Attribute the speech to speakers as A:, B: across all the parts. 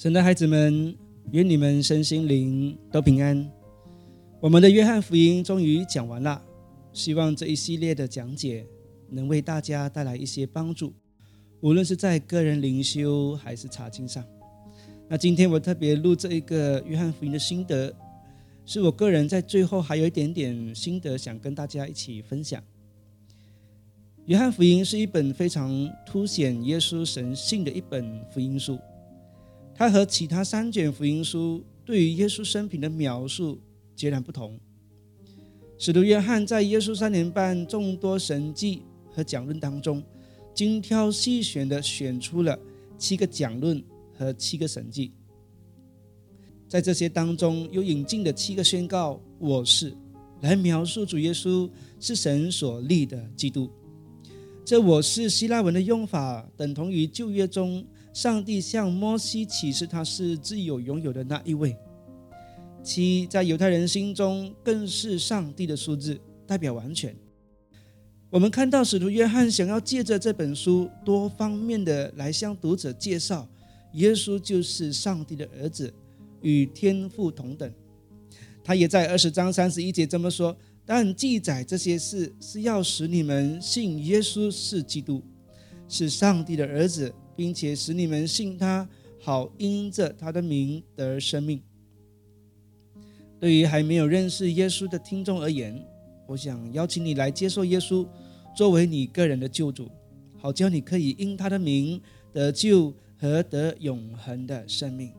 A: 神的孩子们，愿你们身心灵都平安。我们的约翰福音终于讲完了，希望这一系列的讲解能为大家带来一些帮助，无论是在个人灵修还是查经上。那今天我特别录这一个约翰福音的心得，是我个人在最后还有一点点心得想跟大家一起分享。约翰福音是一本非常凸显耶稣神性的一本福音书。它和其他三卷福音书对于耶稣生平的描述截然不同。使徒约翰在耶稣三年半众多神迹和讲论当中，精挑细选的选出了七个讲论和七个神迹。在这些当中，又引进的七个宣告“我是”，来描述主耶稣是神所立的基督。这“我是”希腊文的用法，等同于旧约中。上帝向摩西启示他是自有拥有的那一位。七在犹太人心中更是上帝的数字，代表完全。我们看到使徒约翰想要借着这本书多方面的来向读者介绍，耶稣就是上帝的儿子，与天父同等。他也在二十章三十一节这么说：但记载这些事是要使你们信耶稣是基督，是上帝的儿子。并且使你们信他，好因着他的名得生命。对于还没有认识耶稣的听众而言，我想邀请你来接受耶稣作为你个人的救主，好叫你可以因他的名得救和得永恒的生命。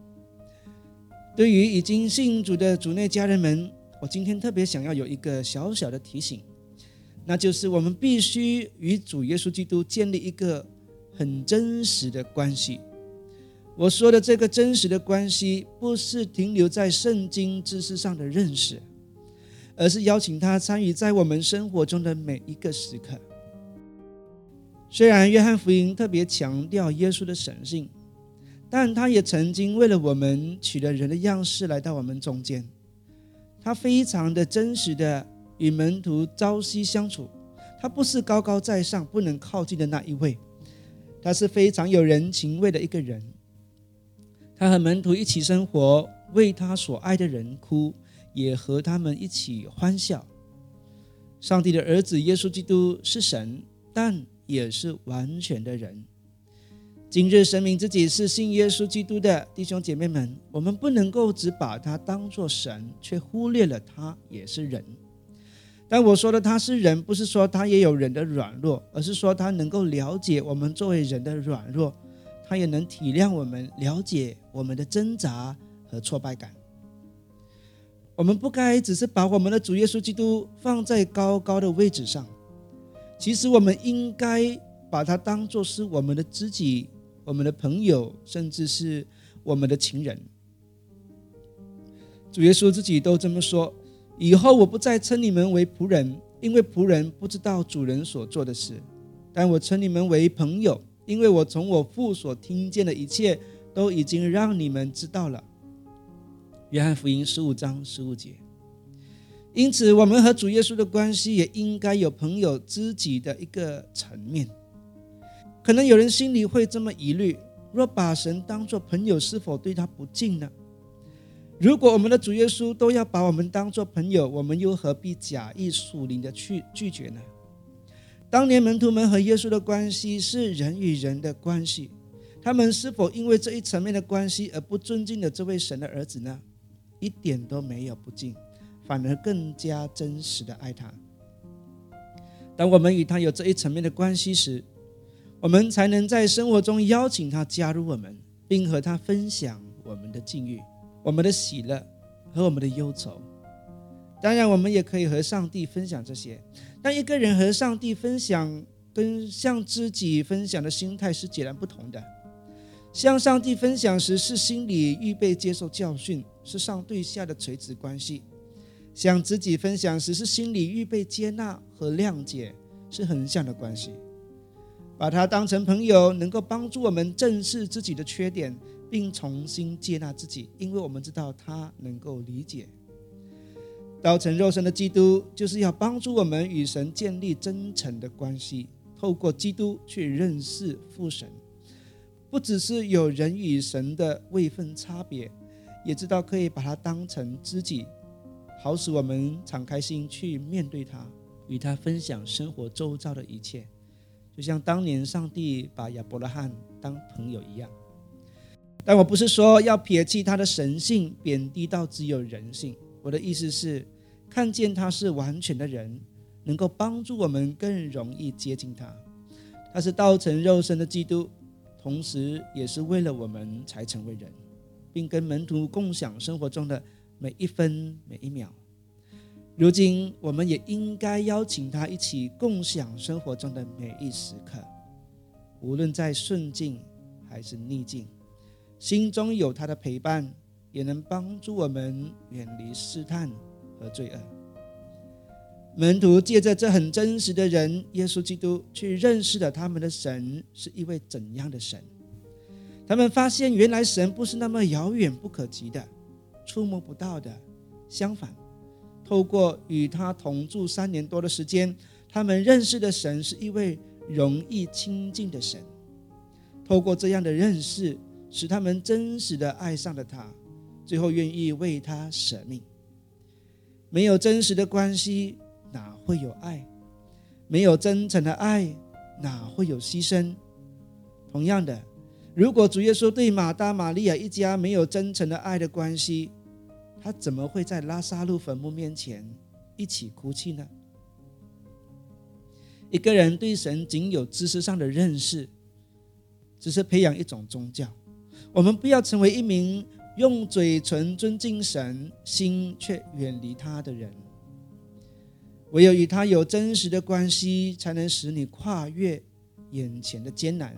A: 对于已经信主的主内家人们，我今天特别想要有一个小小的提醒，那就是我们必须与主耶稣基督建立一个。很真实的关系。我说的这个真实的关系，不是停留在圣经知识上的认识，而是邀请他参与在我们生活中的每一个时刻。虽然约翰福音特别强调耶稣的神性，但他也曾经为了我们取了人的样式来到我们中间。他非常的真实的与门徒朝夕相处，他不是高高在上不能靠近的那一位。他是非常有人情味的一个人。他和门徒一起生活，为他所爱的人哭，也和他们一起欢笑。上帝的儿子耶稣基督是神，但也是完全的人。今日神明自己是信耶稣基督的弟兄姐妹们，我们不能够只把他当作神，却忽略了他也是人。但我说的他是人，不是说他也有人的软弱，而是说他能够了解我们作为人的软弱，他也能体谅我们，了解我们的挣扎和挫败感。我们不该只是把我们的主耶稣基督放在高高的位置上，其实我们应该把他当作是我们的知己、我们的朋友，甚至是我们的情人。主耶稣自己都这么说。以后我不再称你们为仆人，因为仆人不知道主人所做的事；但我称你们为朋友，因为我从我父所听见的一切都已经让你们知道了。约翰福音十五章十五节。因此，我们和主耶稣的关系也应该有朋友知己的一个层面。可能有人心里会这么疑虑：若把神当作朋友，是否对他不敬呢？如果我们的主耶稣都要把我们当做朋友，我们又何必假意属灵的去拒绝呢？当年门徒们和耶稣的关系是人与人的关系，他们是否因为这一层面的关系而不尊敬了这位神的儿子呢？一点都没有不敬，反而更加真实的爱他。当我们与他有这一层面的关系时，我们才能在生活中邀请他加入我们，并和他分享我们的境遇。我们的喜乐和我们的忧愁，当然，我们也可以和上帝分享这些。但一个人和上帝分享，跟向知己分享的心态是截然不同的。向上帝分享时，是心里预备接受教训，是上对下的垂直关系；向知己分享时，是心里预备接纳和谅解，是横向的关系。把他当成朋友，能够帮助我们正视自己的缺点。并重新接纳自己，因为我们知道他能够理解。道成肉身的基督就是要帮助我们与神建立真诚的关系，透过基督去认识父神。不只是有人与神的位分差别，也知道可以把他当成知己，好使我们敞开心去面对他，与他分享生活周遭的一切，就像当年上帝把亚伯拉罕当朋友一样。但我不是说要撇弃他的神性，贬低到只有人性。我的意思是，看见他是完全的人，能够帮助我们更容易接近他。他是道成肉身的基督，同时也是为了我们才成为人，并跟门徒共享生活中的每一分每一秒。如今，我们也应该邀请他一起共享生活中的每一时刻，无论在顺境还是逆境。心中有他的陪伴，也能帮助我们远离试探和罪恶。门徒借着这很真实的人耶稣基督，去认识了他们的神是一位怎样的神。他们发现，原来神不是那么遥远不可及的、触摸不到的。相反，透过与他同住三年多的时间，他们认识的神是一位容易亲近的神。透过这样的认识。使他们真实的爱上了他，最后愿意为他舍命。没有真实的关系，哪会有爱？没有真诚的爱，哪会有牺牲？同样的，如果主耶稣对马大、玛利亚一家没有真诚的爱的关系，他怎么会在拉萨路坟墓面前一起哭泣呢？一个人对神仅有知识上的认识，只是培养一种宗教。我们不要成为一名用嘴唇尊敬神，心却远离他的人。唯有与他有真实的关系，才能使你跨越眼前的艰难。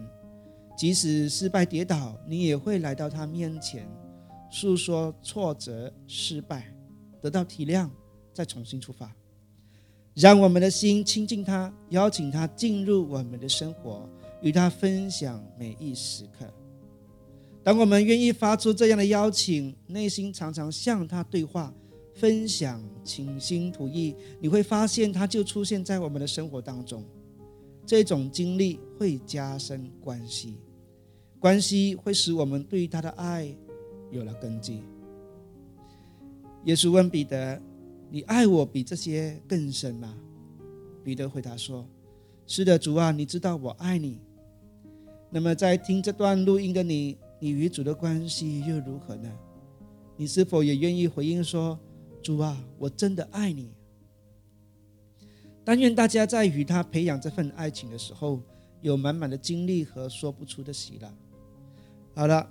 A: 即使失败跌倒，你也会来到他面前，诉说挫折、失败，得到体谅，再重新出发。让我们的心亲近他，邀请他进入我们的生活，与他分享每一时刻。当我们愿意发出这样的邀请，内心常常向他对话、分享、倾心吐意，你会发现他就出现在我们的生活当中。这种经历会加深关系，关系会使我们对他的爱有了根基。耶稣问彼得：“你爱我比这些更深吗？”彼得回答说：“是的，主啊，你知道我爱你。”那么，在听这段录音的你。你与主的关系又如何呢？你是否也愿意回应说：“主啊，我真的爱你。”但愿大家在与他培养这份爱情的时候，有满满的精力和说不出的喜乐。好了，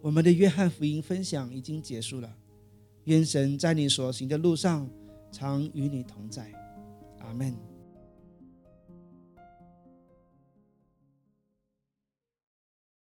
A: 我们的约翰福音分享已经结束了。愿神在你所行的路上常与你同在。阿门。